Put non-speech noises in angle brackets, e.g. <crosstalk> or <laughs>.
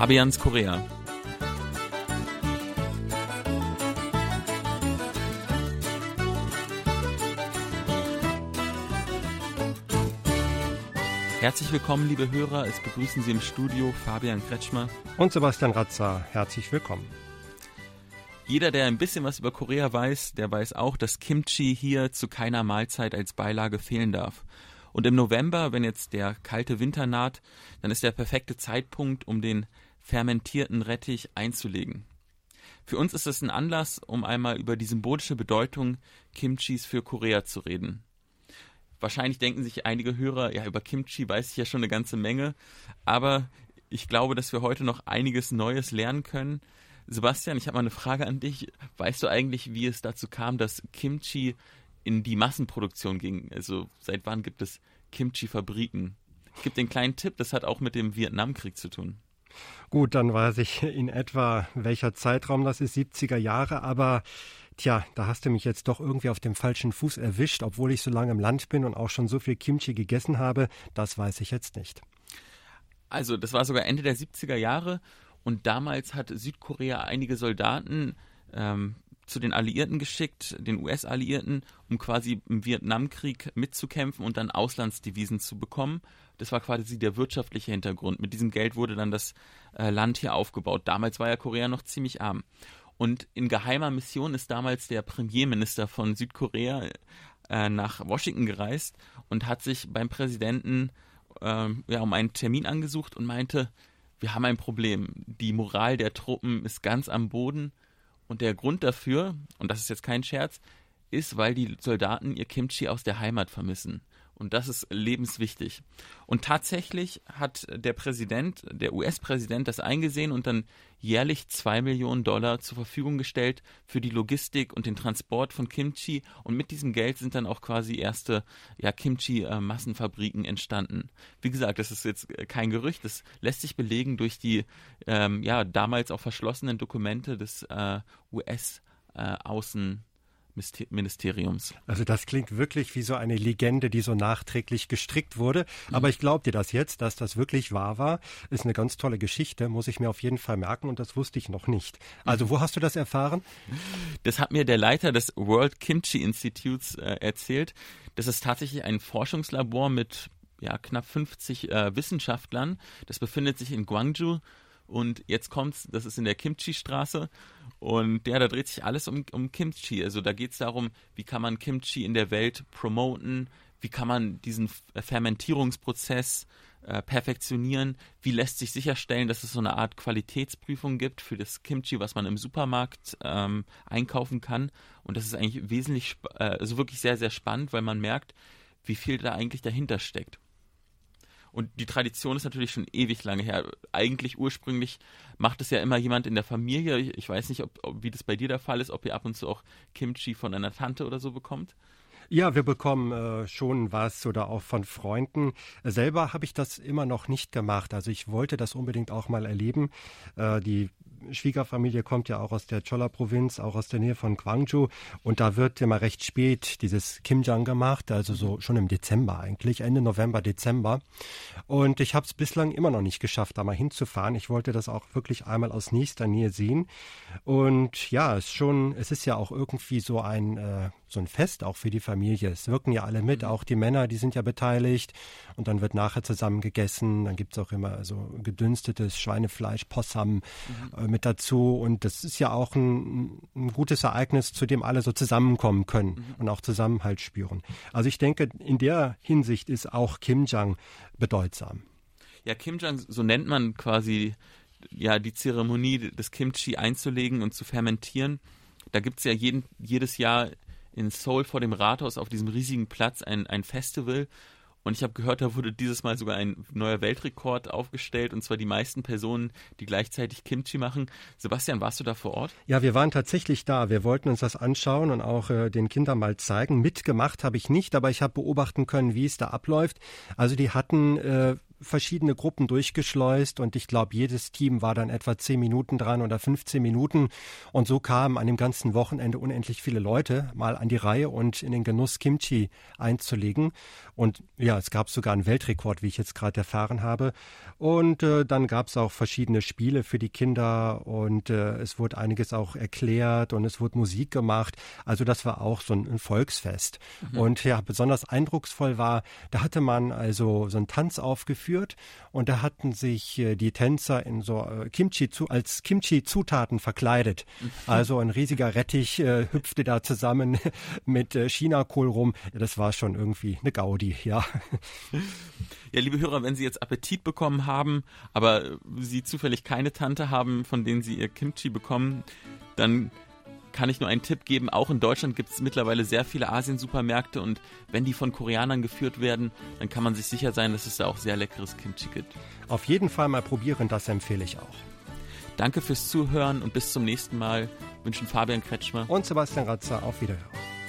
Fabians Korea. Herzlich willkommen, liebe Hörer. Es begrüßen Sie im Studio Fabian Kretschmer und Sebastian Ratzer. Herzlich willkommen. Jeder, der ein bisschen was über Korea weiß, der weiß auch, dass Kimchi hier zu keiner Mahlzeit als Beilage fehlen darf. Und im November, wenn jetzt der kalte Winter naht, dann ist der perfekte Zeitpunkt, um den fermentierten Rettich einzulegen. Für uns ist es ein Anlass, um einmal über die symbolische Bedeutung Kimchis für Korea zu reden. Wahrscheinlich denken sich einige Hörer, ja, über Kimchi weiß ich ja schon eine ganze Menge, aber ich glaube, dass wir heute noch einiges Neues lernen können. Sebastian, ich habe mal eine Frage an dich. Weißt du eigentlich, wie es dazu kam, dass Kimchi in die Massenproduktion ging. Also seit wann gibt es Kimchi-Fabriken? Ich gebe den kleinen Tipp, das hat auch mit dem Vietnamkrieg zu tun. Gut, dann weiß ich in etwa, welcher Zeitraum das ist, 70er Jahre, aber tja, da hast du mich jetzt doch irgendwie auf dem falschen Fuß erwischt, obwohl ich so lange im Land bin und auch schon so viel Kimchi gegessen habe, das weiß ich jetzt nicht. Also, das war sogar Ende der 70er Jahre und damals hat Südkorea einige Soldaten ähm, zu den Alliierten geschickt, den US-Alliierten, um quasi im Vietnamkrieg mitzukämpfen und dann Auslandsdevisen zu bekommen. Das war quasi der wirtschaftliche Hintergrund. Mit diesem Geld wurde dann das äh, Land hier aufgebaut. Damals war ja Korea noch ziemlich arm. Und in geheimer Mission ist damals der Premierminister von Südkorea äh, nach Washington gereist und hat sich beim Präsidenten äh, ja, um einen Termin angesucht und meinte, wir haben ein Problem. Die Moral der Truppen ist ganz am Boden und der Grund dafür, und das ist jetzt kein Scherz, ist, weil die Soldaten ihr Kimchi aus der Heimat vermissen. Und das ist lebenswichtig. Und tatsächlich hat der Präsident, der US-Präsident, das eingesehen und dann jährlich zwei Millionen Dollar zur Verfügung gestellt für die Logistik und den Transport von Kimchi. Und mit diesem Geld sind dann auch quasi erste ja, Kimchi-Massenfabriken entstanden. Wie gesagt, das ist jetzt kein Gerücht, das lässt sich belegen durch die ähm, ja, damals auch verschlossenen Dokumente des äh, US-Außen- äh, Ministeriums. Also das klingt wirklich wie so eine Legende, die so nachträglich gestrickt wurde. Mhm. Aber ich glaube dir das jetzt, dass das wirklich wahr war. Ist eine ganz tolle Geschichte, muss ich mir auf jeden Fall merken und das wusste ich noch nicht. Also wo hast du das erfahren? Das hat mir der Leiter des World Kimchi Institutes äh, erzählt. Das ist tatsächlich ein Forschungslabor mit ja, knapp 50 äh, Wissenschaftlern. Das befindet sich in Gwangju und jetzt kommt's, das ist in der Kimchi-Straße. Und ja, da dreht sich alles um, um Kimchi. Also da geht es darum, wie kann man Kimchi in der Welt promoten, wie kann man diesen Fermentierungsprozess äh, perfektionieren, wie lässt sich sicherstellen, dass es so eine Art Qualitätsprüfung gibt für das Kimchi, was man im Supermarkt ähm, einkaufen kann. Und das ist eigentlich wesentlich, äh, also wirklich sehr, sehr spannend, weil man merkt, wie viel da eigentlich dahinter steckt. Und die Tradition ist natürlich schon ewig lange her. Eigentlich ursprünglich macht es ja immer jemand in der Familie. Ich weiß nicht, ob, ob, wie das bei dir der Fall ist, ob ihr ab und zu auch Kimchi von einer Tante oder so bekommt. Ja, wir bekommen äh, schon was oder auch von Freunden. Selber habe ich das immer noch nicht gemacht. Also ich wollte das unbedingt auch mal erleben. Äh, die Schwiegerfamilie kommt ja auch aus der Cholla-Provinz, auch aus der Nähe von Gwangju. Und da wird immer recht spät dieses Kimjang gemacht, also so schon im Dezember eigentlich, Ende November, Dezember. Und ich habe es bislang immer noch nicht geschafft, da mal hinzufahren. Ich wollte das auch wirklich einmal aus nächster Nähe sehen. Und ja, es schon, es ist ja auch irgendwie so ein äh, so ein Fest auch für die Familie. Es wirken ja alle mit, mhm. auch die Männer, die sind ja beteiligt. Und dann wird nachher zusammen gegessen. Dann gibt es auch immer so gedünstetes Schweinefleisch, Possam mhm. äh, mit dazu. Und das ist ja auch ein, ein, gutes Ereignis, zu dem alle so zusammenkommen können mhm. und auch Zusammenhalt spüren. Also ich denke, in der Hinsicht ist auch Kimjang bedeutsam. Ja, Kimjang, so nennt man quasi ja die Zeremonie des Kimchi einzulegen und zu fermentieren. Da gibt es ja jeden, jedes Jahr in Seoul vor dem Rathaus auf diesem riesigen Platz ein, ein Festival. Und ich habe gehört, da wurde dieses Mal sogar ein neuer Weltrekord aufgestellt, und zwar die meisten Personen, die gleichzeitig Kimchi machen. Sebastian, warst du da vor Ort? Ja, wir waren tatsächlich da. Wir wollten uns das anschauen und auch äh, den Kindern mal zeigen. Mitgemacht habe ich nicht, aber ich habe beobachten können, wie es da abläuft. Also die hatten äh, verschiedene Gruppen durchgeschleust und ich glaube, jedes Team war dann etwa zehn Minuten dran oder 15 Minuten. Und so kamen an dem ganzen Wochenende unendlich viele Leute mal an die Reihe und in den Genuss Kimchi einzulegen. Und ja, es gab sogar einen Weltrekord, wie ich jetzt gerade erfahren habe. Und äh, dann gab es auch verschiedene Spiele für die Kinder und äh, es wurde einiges auch erklärt und es wurde Musik gemacht. Also das war auch so ein, ein Volksfest. Mhm. Und ja, besonders eindrucksvoll war, da hatte man also so einen Tanz aufgeführt und da hatten sich äh, die Tänzer in so äh, Kimchi zu, als Kimchi-Zutaten verkleidet. Mhm. Also ein riesiger Rettich äh, hüpfte da zusammen <laughs> mit äh, Chinakohl rum. Das war schon irgendwie eine Gaudi ja. Ja, liebe Hörer, wenn Sie jetzt Appetit bekommen haben, aber Sie zufällig keine Tante haben, von denen Sie Ihr Kimchi bekommen, dann kann ich nur einen Tipp geben. Auch in Deutschland gibt es mittlerweile sehr viele Asien-Supermärkte und wenn die von Koreanern geführt werden, dann kann man sich sicher sein, dass es da auch sehr leckeres Kimchi gibt. Auf jeden Fall mal probieren, das empfehle ich auch. Danke fürs Zuhören und bis zum nächsten Mal wünschen Fabian Kretschmer und Sebastian Ratzer auf Wiederhören.